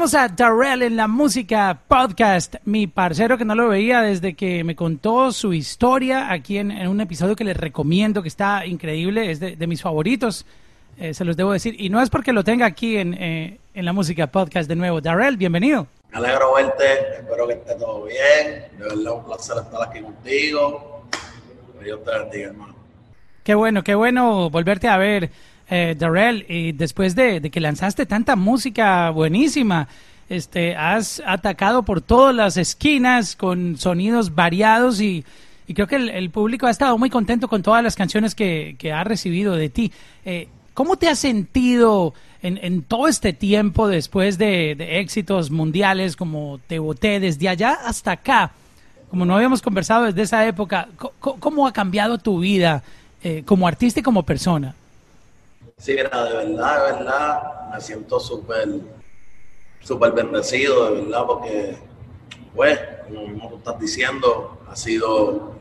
tenemos a Darrell en la música podcast, mi parcero que no lo veía desde que me contó su historia aquí en, un episodio que les recomiendo, que está increíble, es de, mis favoritos, eh, se los debo decir. Y no es porque lo tenga aquí en, eh, en la música podcast de nuevo. Darrell, bienvenido. Me alegro verte, espero que esté todo bien. De verdad, un placer estar aquí contigo. Que Dios te bendiga, hermano. Qué bueno, qué bueno volverte a ver eh, Darrell, y después de, que lanzaste tanta música buenísima, este, has atacado por todas las esquinas con sonidos variados y, creo que el, público ha estado muy contento con todas las canciones que, ha recibido de ti. Eh, ¿Cómo te has sentido en, todo este tiempo después de, éxitos mundiales como Te Boté, desde allá hasta acá? Como no habíamos conversado desde esa época, ¿cómo, ha cambiado tu vida eh, como artista y como persona? Sí, mira, de verdad, de verdad, me siento súper, súper bendecido, de verdad, porque, pues, como tú estás diciendo, ha sido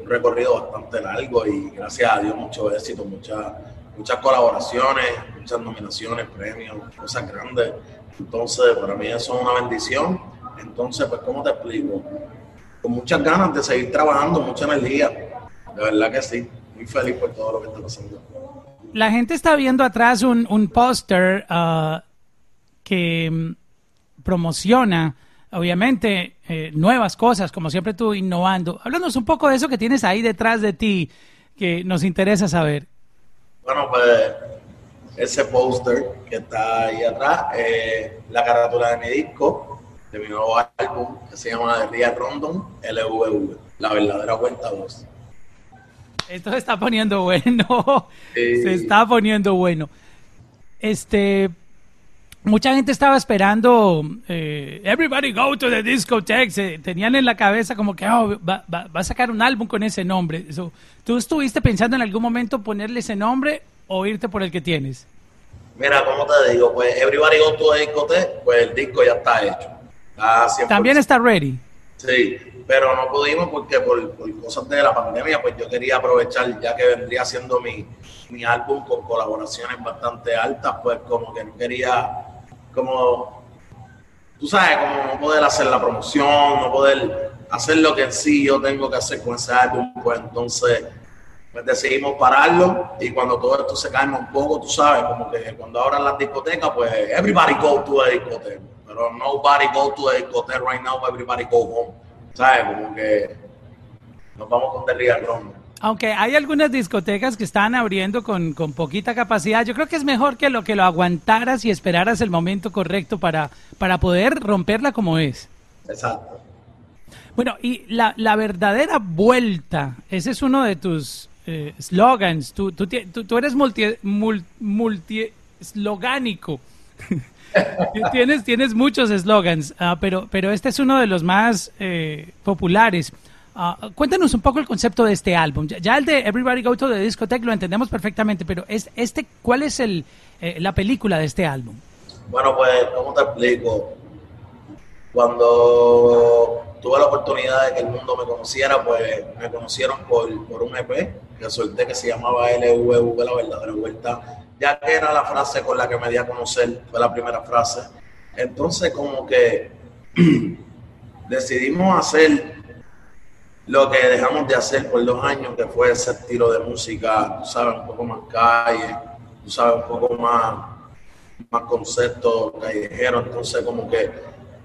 un recorrido bastante largo y gracias a Dios mucho éxito, muchas muchas colaboraciones, muchas nominaciones, premios, cosas grandes. Entonces, para mí eso es una bendición. Entonces, pues, ¿cómo te explico? Con muchas ganas de seguir trabajando, mucha energía. De verdad que sí. Muy feliz por todo lo que está pasando la gente está viendo atrás un, un póster ah, que mm, promociona, obviamente, eh, nuevas cosas, como siempre tú innovando. Háblanos un poco de eso que tienes ahí detrás de ti, que nos interesa saber. Bueno, pues ese póster que está ahí atrás, eh, la carátula de mi disco, de mi nuevo álbum, que se llama The Real Rondon, LVV, La Verdadera Cuenta 2. Esto se está poniendo bueno. Se está poniendo bueno. Este. Mucha gente estaba esperando eh, Everybody Go to the Discotheque. tenían en la cabeza como que oh, va, a sacar un álbum con ese nombre. ¿Tú estuviste pensando en algún momento ponerle ese nombre o irte por el que tienes? Mira, como te digo, pues Everybody Go to the Discotheque, pues el disco ya está hecho. También está ready. Sí, pero no pudimos porque por, cosas de la pandemia, pues yo quería aprovechar, ya que vendría siendo mi, mi álbum con colaboraciones bastante altas, pues como que no quería, como, tú sabes, como no poder hacer la promoción, no poder hacer lo que en sí yo tengo que hacer con ese álbum, pues entonces pues decidimos pararlo y cuando todo esto se calma un poco, tú sabes, como que cuando abran las discotecas, pues everybody go to a discoteca, pero nobody go to a discoteca right now, everybody go home. ¿Sabes? Como que nos vamos con The Aunque hay algunas discotecas que están abriendo con, poquita capacidad, yo creo que es mejor que lo que lo aguantaras y esperaras el momento correcto para, para poder romperla como es. Exacto. Bueno, y la, la verdadera vuelta, ese es uno de tus eh, slogans. Tú, tú, tú, eres multi, multi, tienes, tienes muchos eslogans, ah, pero, pero este es uno de los más eh, populares. Ah, cuéntanos un poco el concepto de este álbum. Ya, el de Everybody Go to the Discotheque lo entendemos perfectamente, pero es, este, ¿cuál es el, eh, la película de este álbum? Bueno, pues, ¿cómo te explico? Cuando tuve la oportunidad de que el mundo me conociera, pues me conocieron por, por un EP que solté que se llamaba LVV, La Verdadera Vuelta ya que era la frase con la que me di a conocer, fue la primera frase. Entonces como que decidimos hacer lo que dejamos de hacer por dos años, que fue ese estilo de música, tú sabes, un poco más calle, sabes, un poco más, más concepto callejero, entonces como que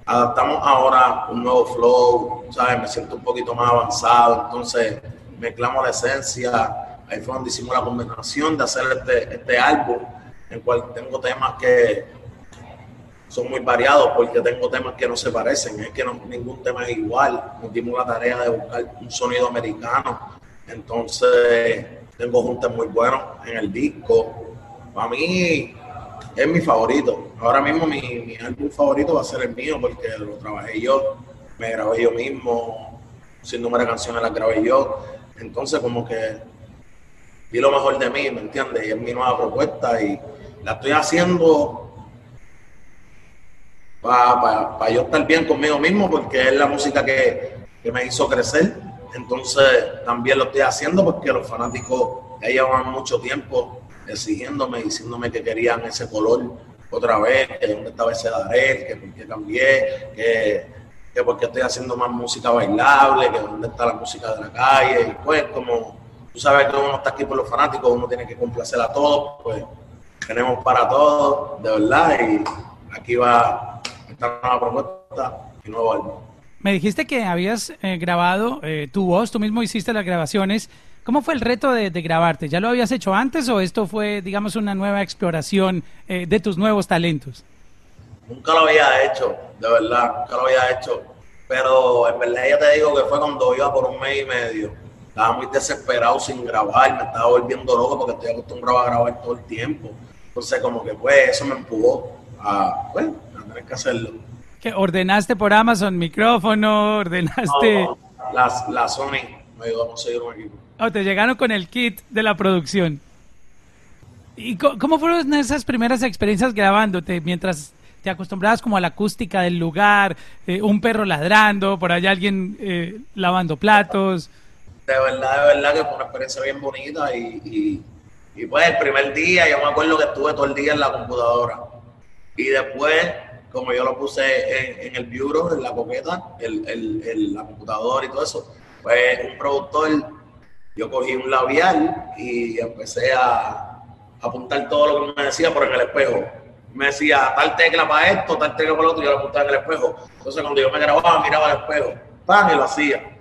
adaptamos ahora un nuevo flow, sabes, me siento un poquito más avanzado, entonces mezclamos la esencia, ahí fue donde hicimos la combinación de hacer este, este álbum, en el cual tengo temas que son muy variados porque tengo temas que no se parecen, es que ningún tema es igual, nos dimos la tarea de buscar un sonido americano, entonces tengo juntas muy buenos en el disco, para mí es mi favorito, ahora mismo mi, mi álbum favorito va a ser el mío porque lo trabajé yo, me grabé yo mismo, sin número de canciones las grabé yo, entonces como que di lo mejor de mí, ¿me entiendes? Y es mi nueva propuesta y la estoy haciendo para yo estar bien conmigo mismo porque es la música que, me hizo crecer. Entonces también lo estoy haciendo porque los fanáticos ya llevan mucho tiempo exigiéndome, diciéndome que querían ese color otra vez, que dónde estaba ese Darel, que por qué cambié, que, que por qué estoy haciendo más música bailable, que dónde está la música de la calle, y pues como tú sabes que uno está aquí por los fanáticos, uno tiene que complacer a todos, pues tenemos para todos, de verdad, y aquí va esta nueva propuesta y nuevo álbum. Me dijiste que habías eh, grabado eh, tu voz, tú mismo hiciste las grabaciones. ¿Cómo fue el reto de, grabarte? ¿Ya lo habías hecho antes o esto fue, digamos, una nueva exploración eh, de tus nuevos talentos? Nunca lo había hecho, de verdad, nunca lo había hecho. Pero en verdad ya te digo que fue cuando iba por un mes y medio. Estaba muy desesperado sin grabar, me estaba volviendo loco porque estoy acostumbrado a grabar todo el tiempo. Entonces como que pues eso me empujó a, pues, a tener que hacerlo. ¿Qué, ¿Ordenaste por Amazon micrófono? ¿Ordenaste...? la, Sony me ayudó a conseguir un equipo. Oh, te llegaron con el kit de la producción. ¿Y cómo fueron esas primeras experiencias grabándote mientras te acostumbrabas como a la acústica del lugar, eh, un perro ladrando, por allá alguien eh, lavando platos? De verdad, de verdad que fue una experiencia bien bonita y, y, pues el primer día yo me acuerdo que estuve todo el día en la computadora y después como yo lo puse en, el bureau, en la coqueta, el, el, la computadora y todo eso, pues un productor, yo cogí un labial y empecé a, apuntar todo lo que me decía por en el espejo. Me decía tal tecla para esto, tal tecla para lo otro, y yo lo apuntaba en el espejo. Entonces cuando yo me grababa, miraba al espejo, ¡pam! y lo hacía.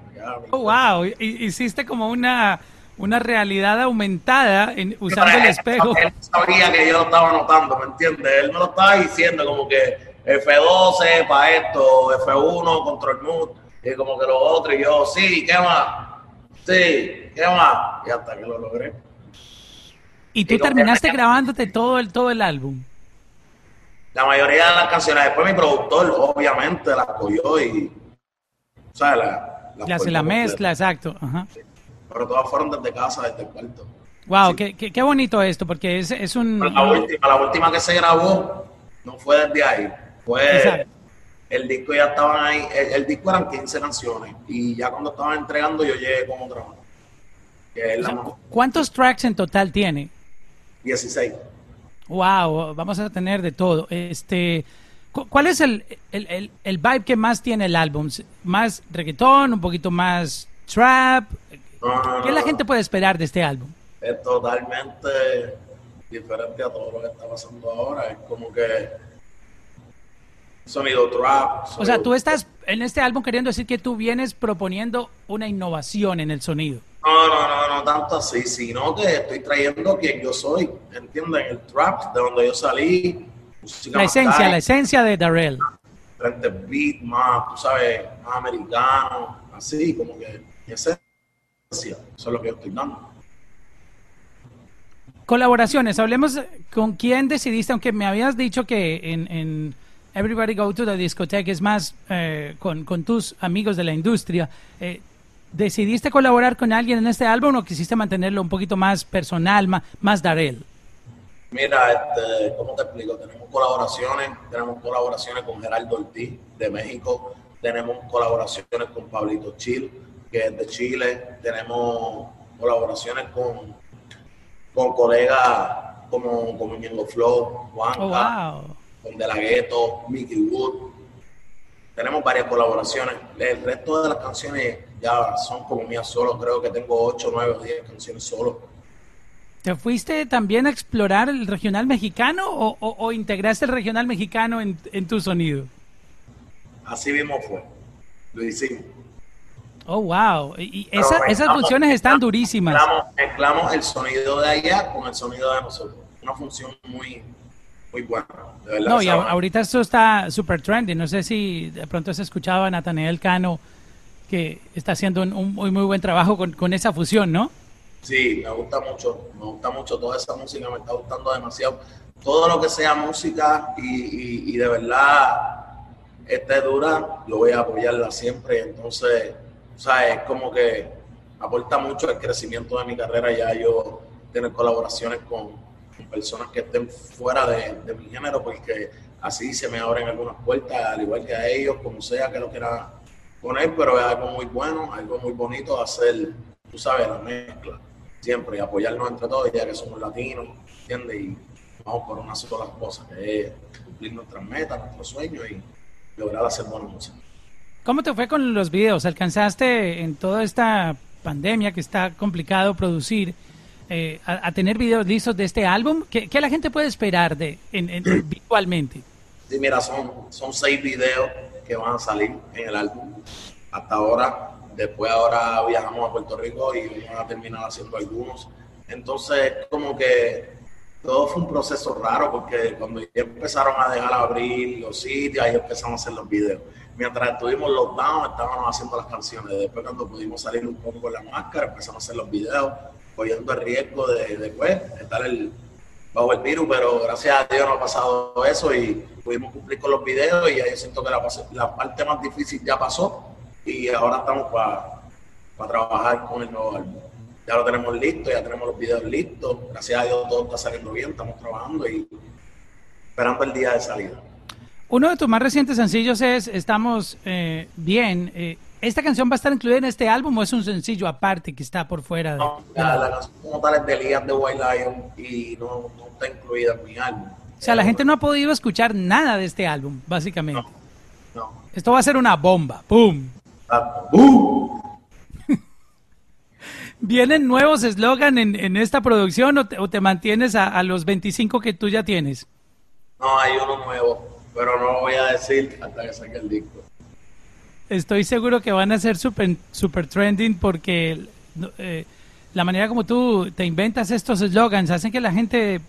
Oh, wow, hiciste como una una realidad aumentada en, usando el espejo. Él sabía que yo lo estaba notando, ¿me entiendes? Él me lo estaba diciendo como que F12 para esto, F1, control mood, y como que lo otro, y yo, sí, ¿qué más? Sí, ¿qué más? Y hasta que lo logré. ¿Y tú terminaste grabándote todo el, todo el álbum? La mayoría de las canciones, después mi productor, obviamente, las cogió y, ¿sabes? La, la, hace la mezcla, exacto. Ajá. Pero todas fueron desde casa, desde el cuarto. Wow, qué, qué, qué, bonito esto, porque es, es un... La última, la última que se grabó no fue desde ahí, pues el disco ya estaban ahí, el, disco eran 15 canciones y ya cuando estaban entregando yo llegué con otra ¿Cuántos tracks en total tiene? 16. Wow, vamos a tener de todo. Este, ¿Cuál es el, el, el, vibe que más tiene el álbum? ¿Más reggaetón? ¿Un poquito más trap? ¿Qué la gente puede esperar de este álbum? Es totalmente diferente a todo lo que está pasando ahora. Es como que sonido trap. o sea, tú estás en este álbum queriendo decir que tú vienes proponiendo una innovación en el sonido. No, no, no, no tanto así, sino que estoy trayendo quien yo soy, ¿entienden? El trap, de donde yo salí. La esencia, la esencia de Darrell. Frente beat más, tú sabes, más americano, así, como que esencia, eso es lo que yo estoy dando. Colaboraciones, hablemos con quién decidiste, aunque me habías dicho que en Everybody Go to the Discotheque es más eh, con, tus amigos de la industria. Eh, ¿Decidiste colaborar con alguien en este álbum o quisiste mantenerlo un poquito más personal, más, más Darel? Mira, este, ¿cómo te explico? Tenemos colaboraciones, tenemos colaboraciones con Geraldo Ortiz de México, tenemos colaboraciones con Pablito Chil, que es de Chile, tenemos colaboraciones con, con colegas como, como Ñengo Flow, Juanca, oh, wow con De La Ghetto, Mickey Wood. Tenemos varias colaboraciones. El resto de las canciones ya son como mías solo. Creo que tengo 8, 9 o 10 canciones solo. ¿Te fuiste también a explorar el regional mexicano o, o, integraste el regional mexicano en, en, tu sonido? Así mismo fue. Lo hicimos. Oh, wow. Y esas funciones están durísimas. mezclamos el sonido de allá con el sonido de nosotros. Una función muy, muy bueno. no, y ahorita esto está súper trendy. No sé si de pronto has escuchado a Nathaniel Cano, que está haciendo un, muy, muy buen trabajo con, con, esa fusión, ¿no? Sí, me gusta mucho. Me gusta mucho toda esa música, me está gustando demasiado. Todo lo que sea música y, y, de verdad esté dura, yo voy a apoyarla siempre. Entonces, o sea, es como que aporta mucho el crecimiento de mi carrera. Ya yo tengo colaboraciones con personas que estén fuera de, mi género, porque así se me abren algunas puertas, al igual que a ellos, como sea que lo quieran poner, pero es algo muy bueno, algo muy bonito hacer, tú sabes, la mezcla, siempre, y apoyarnos entre todos, ya que somos latinos, ¿entiendes? Y vamos por una sola cosa, que es cumplir nuestras metas, nuestros sueños y lograr hacer buena música. ¿Cómo te fue con los videos? ¿Alcanzaste en toda esta pandemia que está complicado producir eh, a, tener videos listos de este álbum? ¿Qué, la gente puede esperar de en, en, visualmente? Sí, mira, son, son seis videos que van a salir en el álbum. Hasta ahora, después ahora viajamos a Puerto Rico y vamos a terminar haciendo algunos. Entonces, como que todo fue un proceso raro porque cuando ya empezaron a dejar abrir los sitios, ahí empezamos a hacer los videos. Mientras estuvimos lockdown, estábamos haciendo las canciones. Después, cuando pudimos salir un poco con la máscara, empezamos a hacer los videos, cogiendo el riesgo de después estar el, bajo el virus, pero gracias a Dios no ha pasado eso y pudimos cumplir con los videos y ahí siento que la, la parte más difícil ya pasó y ahora estamos para trabajar con el nuevo álbum ya lo tenemos listo, ya tenemos los videos listos. Gracias a Dios todo está saliendo bien, estamos trabajando y esperando el día de salida. Uno de tus más recientes sencillos es Estamos eh, Bien. Eh, ¿Esta canción va a estar incluida en este álbum o es un sencillo aparte que está por fuera? De... No, la, canción como tal es de Liam de White Lion y no, está incluida en mi álbum. O sea, la gente no ha podido escuchar nada de este álbum, básicamente. No, no. Esto va a ser una bomba. ¡Pum! ¿Vienen nuevos eslogan en, esta producción o te, mantienes a, los 25 que tú ya tienes? No, hay uno nuevo, pero no lo voy a decir hasta que saque el disco. Estoy seguro que van a ser super, super trending porque eh, la manera como tú te inventas estos eslogans hacen que la gente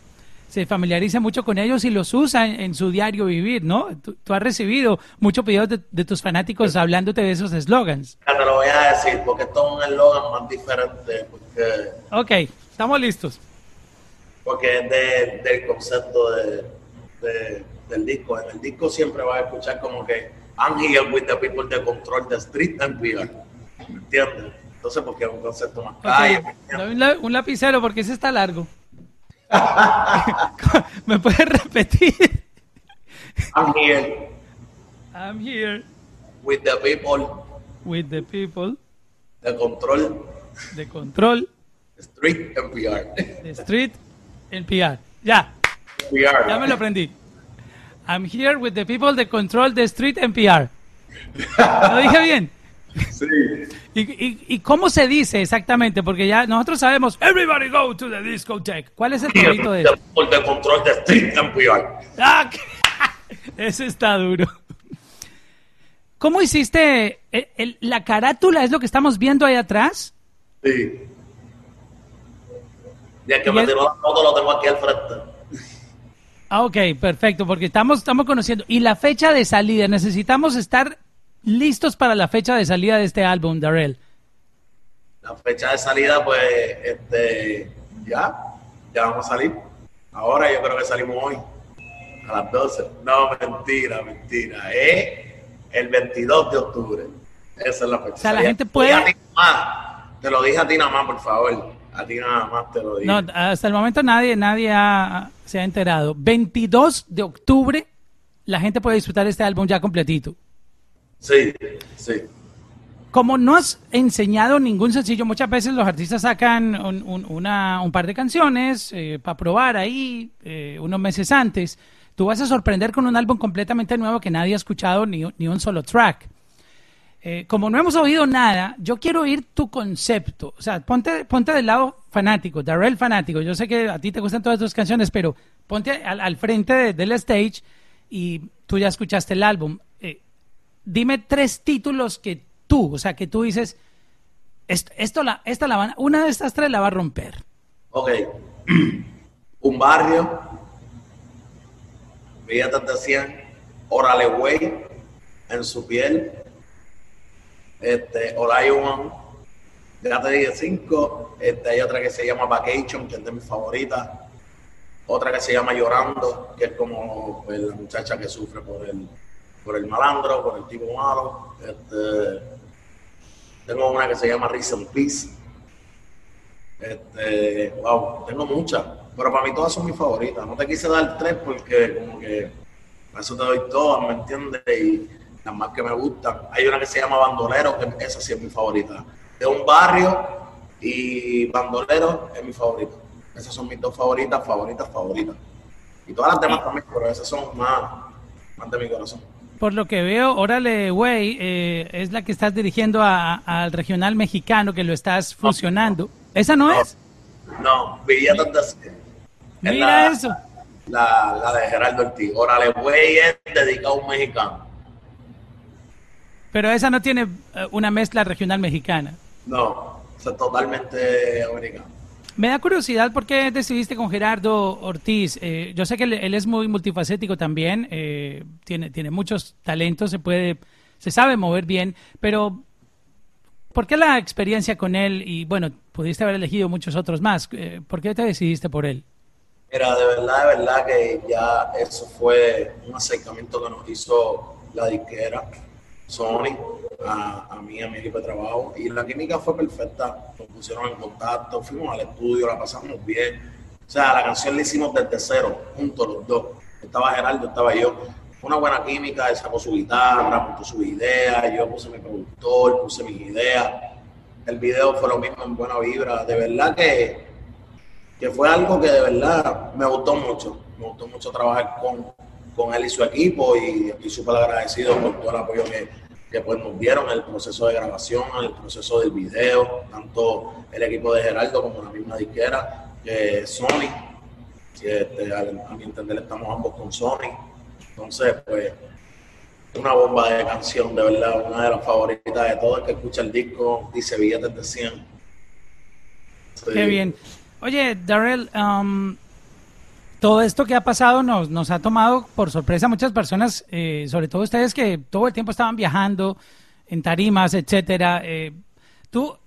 se familiariza mucho con ellos y los usa en, su diario vivir, ¿no? Tú, has recibido muchos pedidos de, tus fanáticos hablándote de esos eslogans. Ya te lo voy a decir, porque esto es un eslogan más diferente. Porque, ok, estamos listos. Porque es del concepto de, del disco. En el disco siempre vas a escuchar como que I'm here with the people that control the street and PR. ¿Me entiendes? Entonces, porque es un concepto más calle. un lapicero porque ese está largo. ¿Me puedes repetir? I'm here. I'm here. With the people. With the people. The control. The control. The street NPR. The street NPR. Ya. PR. Ya me lo aprendí. I'm here with the people that control the street NPR. ¿Lo dije bien? Sí. ¿Y, cómo se dice exactamente? Porque ya nosotros sabemos, everybody go to the discotheque. ¿Cuál es el favorito de eso? Por de control de street ah, Ese está duro. ¿Cómo hiciste la carátula? ¿Es lo que estamos viendo ahí atrás? Sí. Ya que me tiró la foto, lo tengo aquí al frente. Ah, ok, perfecto, porque estamos, estamos conociendo. Y la fecha de salida, necesitamos estar listos para la fecha de salida de este álbum, Darrell? La fecha de salida, pues, este, ya, ya vamos a salir. Ahora yo creo que salimos hoy, a las 12. No, mentira, mentira. Es el 22 de octubre. Esa es la fecha. O sea, la gente puede... Te lo dije a ti nada más, por favor. A ti nada más te lo dije. No, hasta el momento nadie, nadie se ha enterado. 22 de octubre, la gente puede disfrutar este álbum ya completito. Sí, sí. Como no has enseñado ningún sencillo, muchas veces los artistas sacan un, una, un par de canciones eh, para probar ahí eh, unos meses antes. Tú vas a sorprender con un álbum completamente nuevo que nadie ha escuchado ni, ni un solo track. Eh, como no hemos oído nada, yo quiero oír tu concepto. O sea, ponte, ponte del lado fanático, Darrell fanático. Yo sé que a ti te gustan todas tus canciones, pero ponte al, frente del stage y tú ya escuchaste el álbum dime tres títulos que tú, o sea, que tú dices, esto, la, esta la van, una de estas tres la va a romper. Ok. Un barrio. Fíjate, decían, Orale Way, en su piel. Este, One, ya te dije cinco. Este, hay otra que se llama Vacation, que es de mis favoritas. Otra que se llama Llorando, que es como pues, la muchacha que sufre por el por el malandro, por el tipo malo. Este, tengo una que se llama Reason Peace. Este, wow, tengo muchas, pero para mí todas son mis favoritas. No te quise dar tres porque como que para eso te doy todas, ¿me entiendes? Y las más que me gustan. Hay una que se llama Bandolero, que esa sí es mi favorita. De un barrio y Bandolero es mi favorito. Esas son mis dos favoritas, favoritas, favoritas. Y todas las demás también, pero esas son más, más de mi corazón. Por lo que veo, Órale Güey eh, es la que estás dirigiendo al regional mexicano, que lo estás fusionando. ¿Esa no, es? No, Billetes de Mira eso. La, la, de Gerardo Ortiz. Órale Güey es dedicado a un mexicano. Pero esa no tiene eh, una mezcla regional mexicana. No, es totalmente americano. Me da curiosidad por qué decidiste con Gerardo Ortiz. Eh, yo sé que él, es muy multifacético también, eh, tiene, tiene muchos talentos, se puede, se sabe mover bien, pero ¿por qué la experiencia con él? Y bueno, pudiste haber elegido muchos otros más. Eh, ¿Por qué te decidiste por él? Mira, de verdad, de verdad que ya eso fue un acercamiento que nos hizo la disquera Sony, a, a mí, a mi equipo de trabajo. Y la química fue perfecta. Nos pusieron en contacto, fuimos al estudio, la pasamos bien. O sea, la canción la hicimos desde cero, juntos los dos. Estaba Gerardo, estaba yo. Una buena química, él sacó su guitarra, puso su idea, yo puse mi productor, puse mis ideas. El video fue lo mismo en buena vibra. De verdad que, que fue algo que de verdad me gustó mucho. Me gustó mucho trabajar con, con él y su equipo y estoy súper agradecido por todo el apoyo que, que pues, nos dieron en el proceso de grabación, en el proceso del video, tanto el equipo de Gerardo como la misma disquera, que Sony, que este, a, mi entender estamos ambos con Sony. Entonces, pues, una bomba de canción, de verdad, una de las favoritas de todos que escucha el disco, dice billetes de 100. Qué bien. Oye, Darrell, um, todo esto que ha pasado nos, ha tomado por sorpresa a muchas personas, eh, sobre todo ustedes que todo el tiempo estaban viajando en tarimas, etcétera. Eh, ¿Tú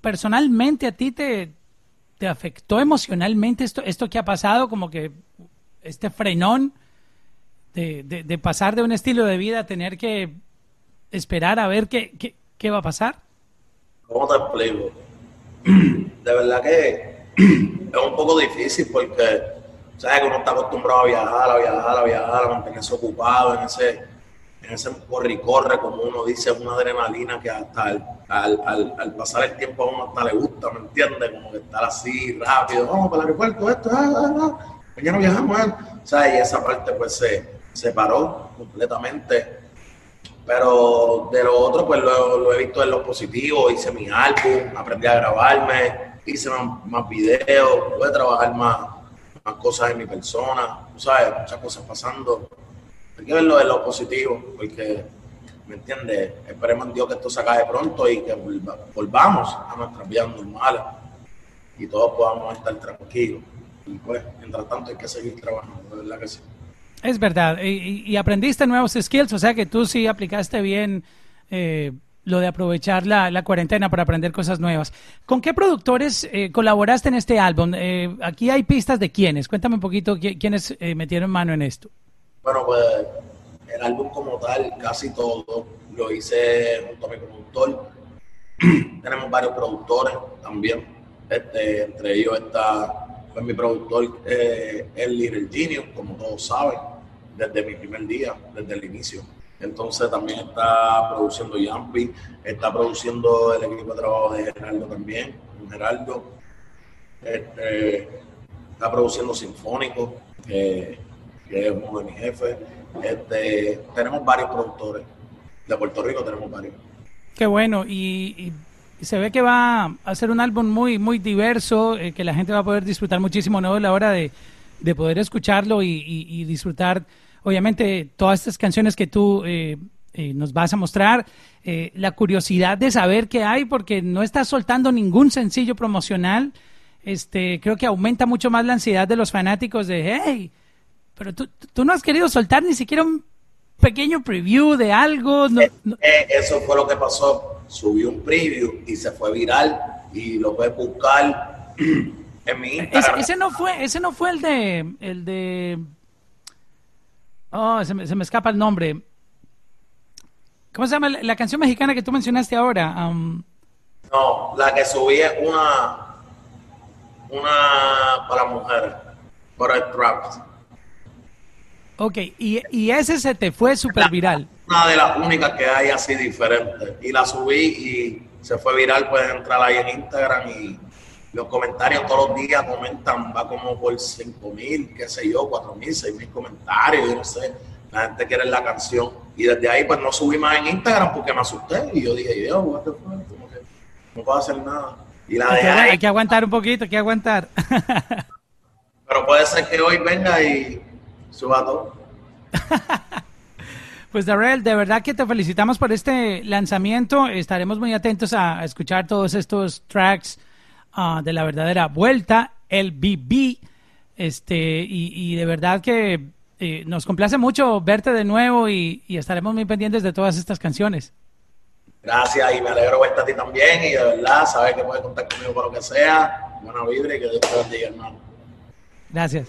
personalmente a ti te, afectó emocionalmente esto, esto que ha pasado, como que este frenón de, pasar de un estilo de vida a tener que esperar a ver qué, qué, qué va a pasar? ¿Cómo te explico? De verdad que es un poco difícil porque sabes que uno está acostumbrado a viajar, a viajar, a viajar, a mantenerse ocupado en ese, en ese corre como uno dice, una adrenalina que hasta al, al, al, pasar el tiempo a uno hasta le gusta, ¿me entiendes? Como que estar así rápido, vamos para el aeropuerto, esto, ah, ah, ah, mañana viajamos, ¿eh? o sea, y esa parte pues se, se paró completamente. Pero de lo otro, pues lo, lo, he visto en lo positivo, hice mi álbum, aprendí a grabarme, hice más, más videos, pude trabajar más, más cosas en mi persona, tú sabes, muchas cosas pasando. Hay que verlo de lo positivo, porque, ¿me entiendes? Esperemos en Dios que esto se acabe pronto y que volvamos a nuestras vidas normales y todos podamos estar tranquilos. Y pues, mientras tanto, hay que seguir trabajando, de verdad que sí. Es verdad, y, aprendiste nuevos skills, o sea que tú sí aplicaste bien eh, lo de aprovechar la, la, cuarentena para aprender cosas nuevas. ¿Con qué productores eh, colaboraste en este álbum? Eh, aquí hay pistas de quiénes. Cuéntame un poquito quiénes eh, metieron mano en esto. Bueno, pues el álbum como tal, casi todo, lo hice junto a mi productor. Tenemos varios productores también. Este, entre ellos está pues, mi productor, el Little Genius, como todos saben, desde mi primer día, desde el inicio entonces también está produciendo Yampi, está produciendo el equipo de trabajo de Geraldo también, Geraldo. Este, está produciendo Sinfónico, que, es uno de mis jefes. Este, tenemos varios productores. De Puerto Rico tenemos varios. Qué bueno. Y, se ve que va a ser un álbum muy, muy diverso, eh, que la gente va a poder disfrutar muchísimo, ¿no? La hora de, de poder escucharlo y, y disfrutar obviamente todas estas canciones que tú eh, eh, nos vas a mostrar, eh, la curiosidad de saber qué hay, porque no estás soltando ningún sencillo promocional, este, creo que aumenta mucho más la ansiedad de los fanáticos de, hey, pero tú, tú no has querido soltar ni siquiera un pequeño preview de algo. eso fue lo que pasó. Subí un preview y se fue viral y lo puedes buscar en mi Instagram. Ese, no fue, ese no fue el de, el de Oh, se me, escapa el nombre. ¿Cómo se llama la, canción mexicana que tú mencionaste ahora? no, la que subí es una, una para mujeres, para el trap. Ok, y, y, ese se te fue súper viral. Una de las únicas que hay así diferente. Y la subí y se fue viral. Puedes entrar ahí en Instagram y, los comentarios todos los días comentan, va como por 5 mil, qué sé yo, 4 mil, 6 mil comentarios, yo no sé. La gente quiere la canción. Y desde ahí, pues no subí más en Instagram porque me asusté. Y yo dije, Dios, what the fuck? Como que no puedo hacer nada. Y la Hay que, dejé hay que aguantar un poquito, hay que aguantar. Pero puede ser que hoy venga y suba todo. Pues Darrell, de verdad que te felicitamos por este lanzamiento. Estaremos muy atentos a, a escuchar todos estos tracks de la verdadera vuelta, el BB. Este, y, y de verdad que eh, nos complace mucho verte de nuevo y, y estaremos muy pendientes de todas estas canciones. Gracias y me alegro verte a ti también. Y de verdad, sabes que puedes contar conmigo por lo que sea. Buena vibra y que Dios te bendiga, hermano. Gracias.